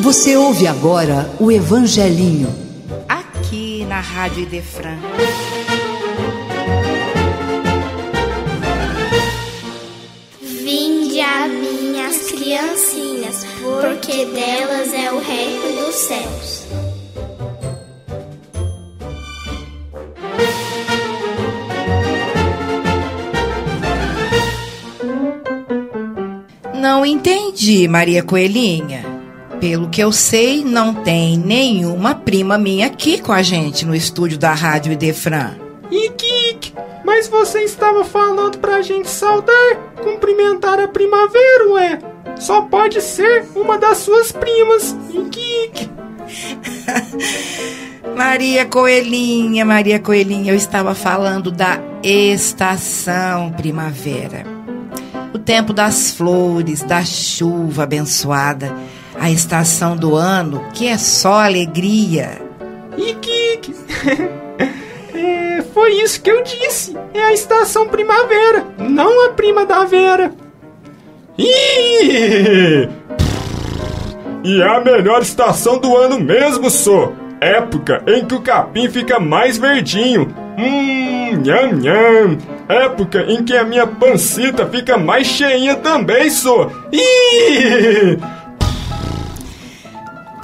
Você ouve agora o Evangelinho. Aqui na Rádio Idefran. Vinde a minhas criancinhas, porque delas é o reino dos céus. Não entendi, Maria Coelhinha. Pelo que eu sei, não tem nenhuma prima minha aqui com a gente no estúdio da Rádio Idefran. Ike, mas você estava falando pra gente saudar, cumprimentar a primavera, ué. Só pode ser uma das suas primas, Ike. Maria Coelhinha, Maria Coelhinha, eu estava falando da estação primavera. O tempo das flores, da chuva abençoada a estação do ano que é só alegria. Ike, é, foi isso que eu disse. É a estação primavera, não a prima da Vera. Ih! E é a melhor estação do ano mesmo, só. Época em que o capim fica mais verdinho. Hum, nham, nham. Época em que a minha pancita fica mais cheinha também, só. Ih!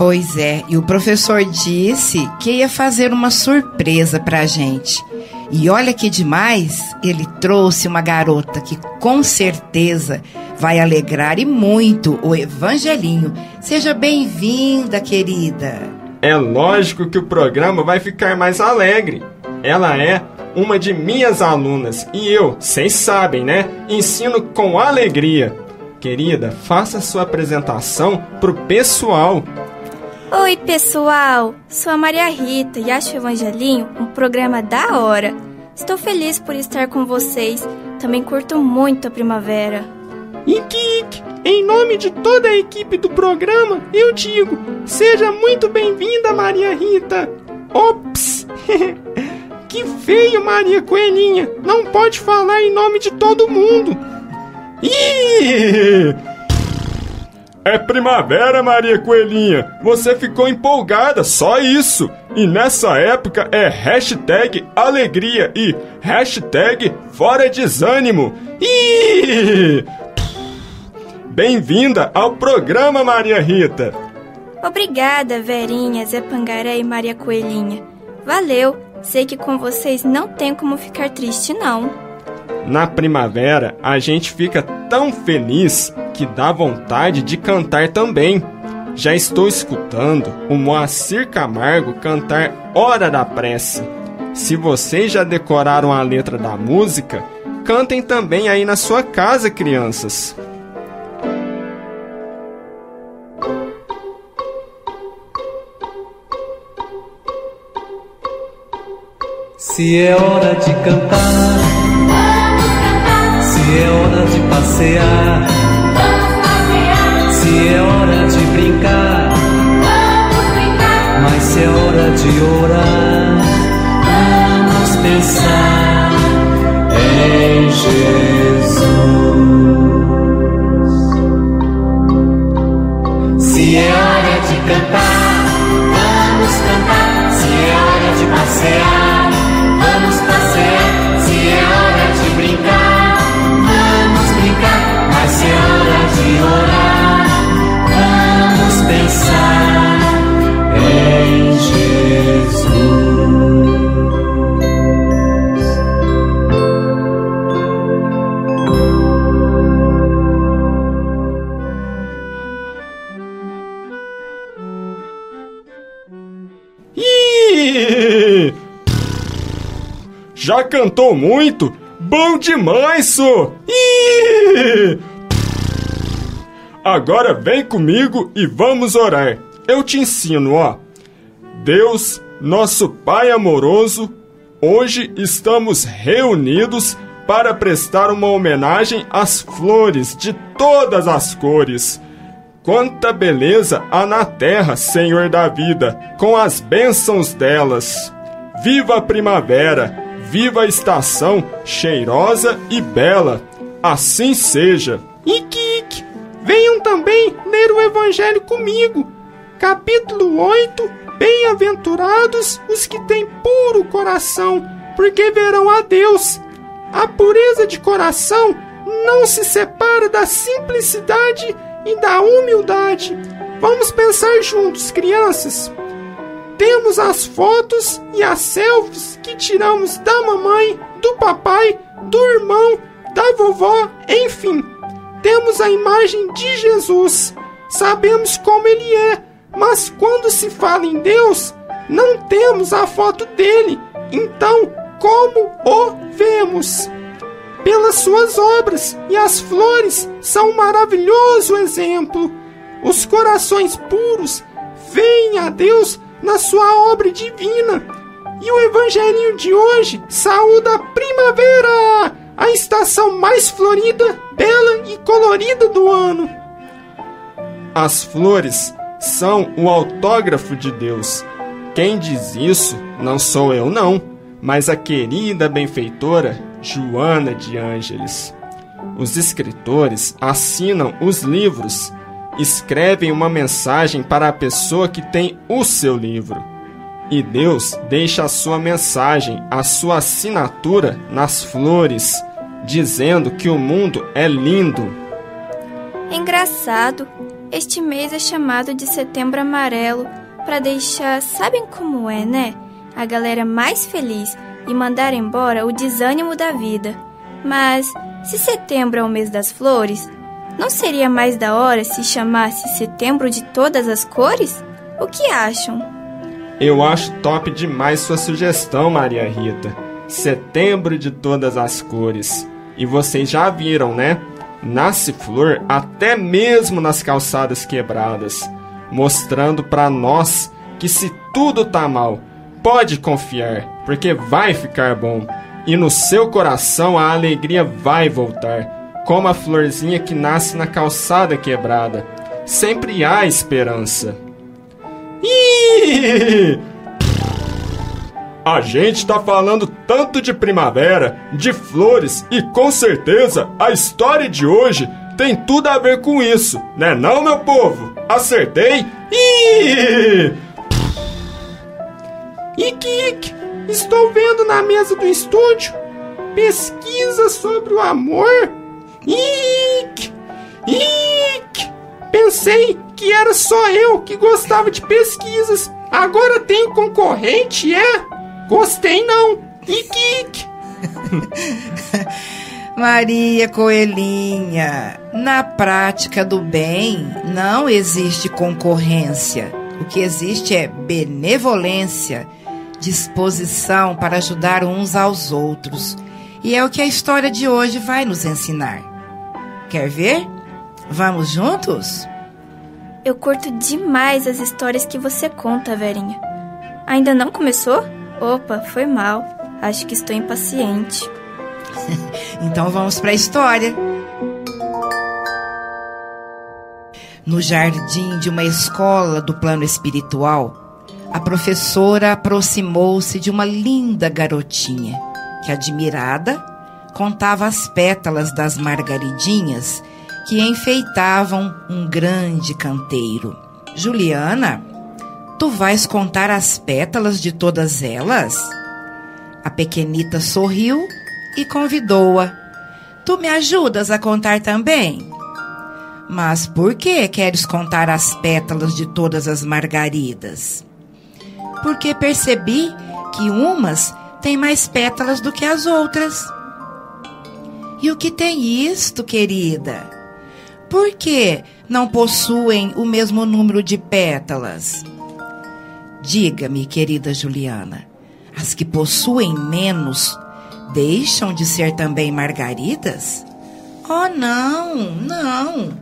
Pois é, e o professor disse que ia fazer uma surpresa pra gente. E olha que demais, ele trouxe uma garota que com certeza vai alegrar e muito o Evangelinho. Seja bem-vinda, querida. É lógico que o programa vai ficar mais alegre. Ela é uma de minhas alunas e eu, vocês sabem, né? Ensino com alegria. Querida, faça sua apresentação pro pessoal. Oi, pessoal! Sou a Maria Rita e acho o Evangelinho um programa da hora. Estou feliz por estar com vocês. Também curto muito a primavera. Ike, em nome de toda a equipe do programa, eu digo: seja muito bem-vinda, Maria Rita. Ops! que feio, Maria Coelhinha! Não pode falar em nome de todo mundo. Ih! É primavera, Maria Coelhinha. Você ficou empolgada, só isso. E nessa época é hashtag alegria e hashtag fora desânimo. Ih! Bem-vinda ao programa, Maria Rita. Obrigada, Verinha, Zé Pangaré e Maria Coelhinha. Valeu. Sei que com vocês não tem como ficar triste, não. Na primavera, a gente fica tão feliz que dá vontade de cantar também. Já estou escutando o Moacir Camargo cantar Hora da Prece. Se vocês já decoraram a letra da música, cantem também aí na sua casa, crianças. Se é hora de cantar, se é hora de passear, de orar, vamos pensar em Jesus. Se é hora de cantar, vamos cantar. Se é hora de passear, Já cantou muito? Bom demais! Ih! Agora vem comigo e vamos orar. Eu te ensino, ó. Deus, nosso Pai amoroso, hoje estamos reunidos para prestar uma homenagem às flores de todas as cores. Quanta beleza há na terra, Senhor da vida, com as bênçãos delas. Viva a primavera, viva a estação cheirosa e bela. Assim seja. Ike, Ike, venham também ler o Evangelho comigo. capítulo 8: Bem-aventurados os que têm puro coração, porque verão a Deus. A pureza de coração não se separa da simplicidade e da humildade. Vamos pensar juntos, crianças. Temos as fotos e as selfies que tiramos da mamãe, do papai, do irmão, da vovó, enfim. Temos a imagem de Jesus. Sabemos como ele é, mas quando se fala em Deus, não temos a foto dele. Então, como o vemos? Pelas suas obras, e as flores são um maravilhoso exemplo. Os corações puros veem a Deus na sua obra divina. E o evangelinho de hoje saúda a primavera, a estação mais florida, bela e colorida do ano. As flores são o autógrafo de Deus. Quem diz isso não sou eu, não, mas a querida benfeitora Joana de Ângeles. Os escritores assinam os livros, escrevem uma mensagem para a pessoa que tem o seu livro. E Deus deixa a sua mensagem, a sua assinatura nas flores, dizendo que o mundo é lindo. Engraçado, este mês é chamado de Setembro Amarelo para deixar, sabem como é, né? A galera mais feliz e mandar embora o desânimo da vida. Mas se setembro é o mês das flores, não seria mais da hora se chamasse Setembro de Todas as Cores? O que acham? Eu acho top demais sua sugestão, Maria Rita. Setembro de Todas as Cores. E vocês já viram, né? Nasce flor até mesmo nas calçadas quebradas, mostrando para nós que se tudo tá mal, pode confiar, porque vai ficar bom. E no seu coração a alegria vai voltar, como a florzinha que nasce na calçada quebrada. Sempre há esperança. A gente tá falando tanto de primavera, de flores e com certeza a história de hoje tem tudo a ver com isso, né não, meu povo? Acertei? Ih! Ike, estou vendo na mesa do estúdio pesquisa sobre o amor. Ike, Ike, pensei que era só eu que gostava de pesquisas. Agora tem concorrente, é? Gostei não. Ike, Maria Coelhinha, na prática do bem não existe concorrência. O que existe é benevolência, disposição para ajudar uns aos outros. E é o que a história de hoje vai nos ensinar. Quer ver? Vamos juntos? Eu curto demais as histórias que você conta, Verinha. Ainda não começou? Opa, foi mal. Acho que estou impaciente. então vamos para a história. No jardim de uma escola do plano espiritual, a professora aproximou-se de uma linda garotinha que, admirada, contava as pétalas das margaridinhas que enfeitavam um grande canteiro. Juliana Tu vais contar as pétalas de todas elas? A pequenita sorriu e convidou-a. Tu me ajudas a contar também? Mas por que queres contar as pétalas de todas as margaridas? Porque percebi que umas têm mais pétalas do que as outras. E o que tem isto, querida? Por que não possuem o mesmo número de pétalas? Diga-me, querida Juliana, as que possuem menos deixam de ser também margaridas? Oh, não, não.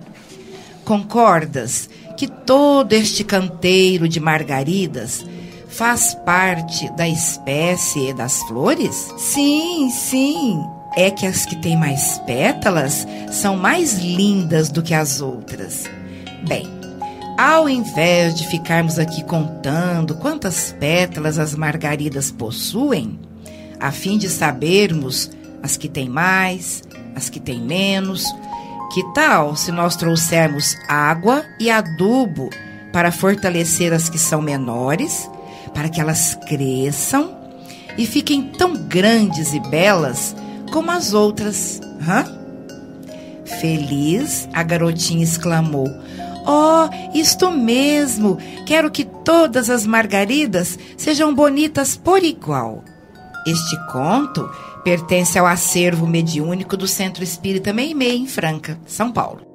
Concordas que todo este canteiro de margaridas faz parte da espécie das flores? Sim, sim. É que as que têm mais pétalas são mais lindas do que as outras. Bem, ao invés de ficarmos aqui contando quantas pétalas as margaridas possuem, a fim de sabermos as que têm mais, as que têm menos, que tal se nós trouxermos água e adubo para fortalecer as que são menores, para que elas cresçam e fiquem tão grandes e belas como as outras. Hã? Feliz, a garotinha exclamou. Oh, isto mesmo! Quero que todas as margaridas sejam bonitas por igual. Este conto pertence ao acervo mediúnico do Centro Espírita Meimei, em Franca, São Paulo.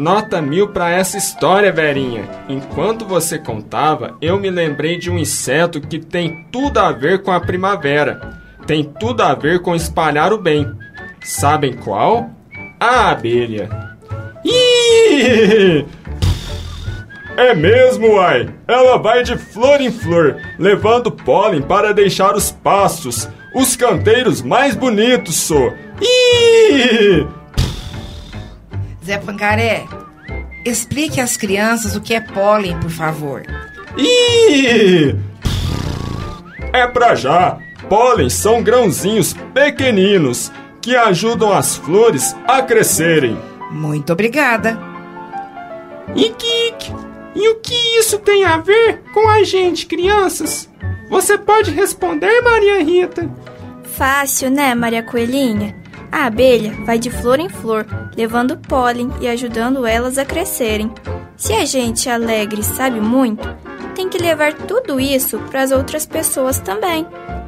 Nota mil para essa história, Verinha. Enquanto você contava, eu me lembrei de um inseto que tem tudo a ver com a primavera. Tem tudo a ver com espalhar o bem. Sabem qual? A abelha. Ih! É mesmo, uai! Ela vai de flor em flor, levando pólen para deixar os pastos, os canteiros mais bonitos, só. Ih! Zé Pancaré, explique às crianças o que é pólen, por favor. Ih! É pra já! Pólen são grãozinhos pequeninos que ajudam as flores a crescerem. Muito obrigada. E Kik, e o que isso tem a ver com a gente, crianças? Você pode responder, Maria Rita? Fácil, né, Maria Coelhinha? A abelha vai de flor em flor, levando pólen e ajudando elas a crescerem. Se a gente alegre sabe muito, tem que levar tudo isso para as outras pessoas também,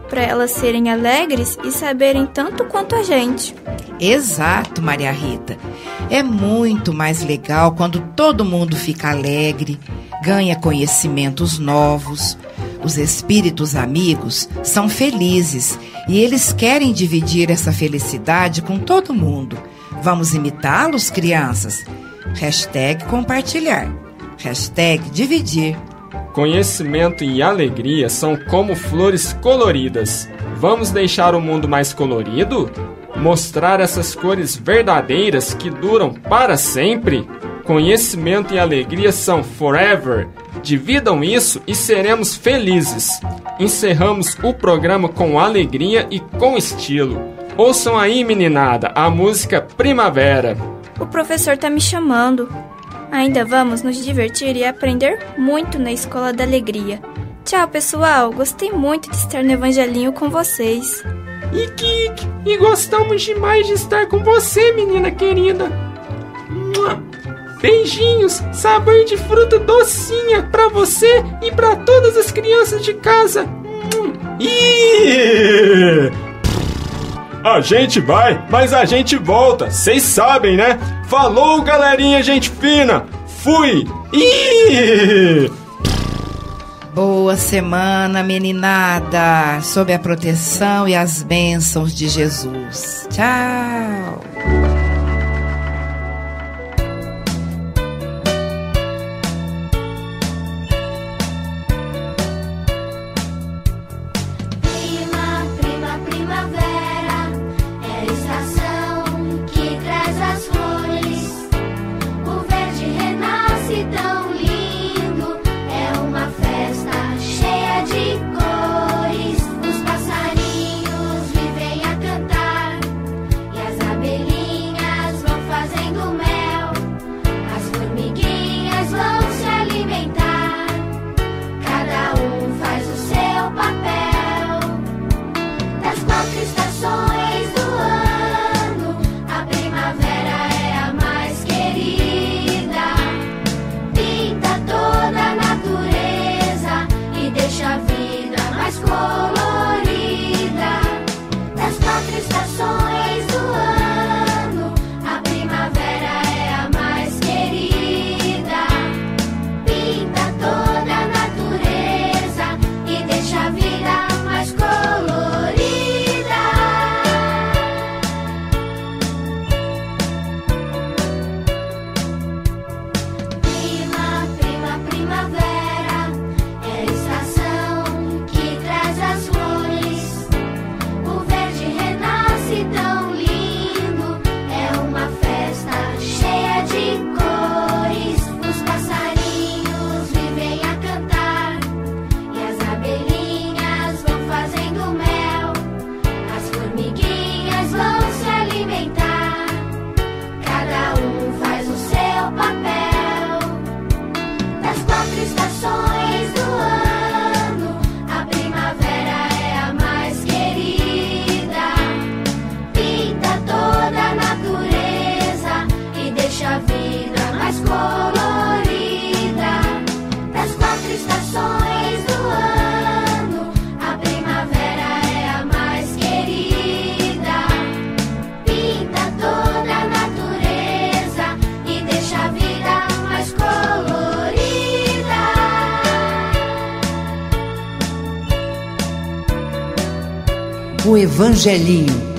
para elas serem alegres e saberem tanto quanto a gente. Exato, Maria Rita. É muito mais legal quando todo mundo fica alegre, ganha conhecimentos novos. Os espíritos amigos são felizes e eles querem dividir essa felicidade com todo mundo. Vamos imitá-los, crianças? Hashtag compartilhar. Hashtag dividir. Conhecimento e alegria são como flores coloridas. Vamos deixar o mundo mais colorido? Mostrar essas cores verdadeiras que duram para sempre? Conhecimento e alegria são forever. Dividam isso e seremos felizes. Encerramos o programa com alegria e com estilo. Ouçam aí, meninada, a música Primavera. O professor tá me chamando. Ainda vamos nos divertir e aprender muito na Escola da Alegria. Tchau, pessoal. Gostei muito de estar no Evangelinho com vocês. E Kik, e gostamos demais de estar com você, menina querida. Mua. Beijinhos, sabor de fruta docinha pra você e pra todas as crianças de casa. Mua. Ih! A gente vai, mas a gente volta, vocês sabem, né? Falou, galerinha, gente fina! Fui! Ih! Boa semana, meninada, sob a proteção e as bênçãos de Jesus. Tchau! Evangelinho.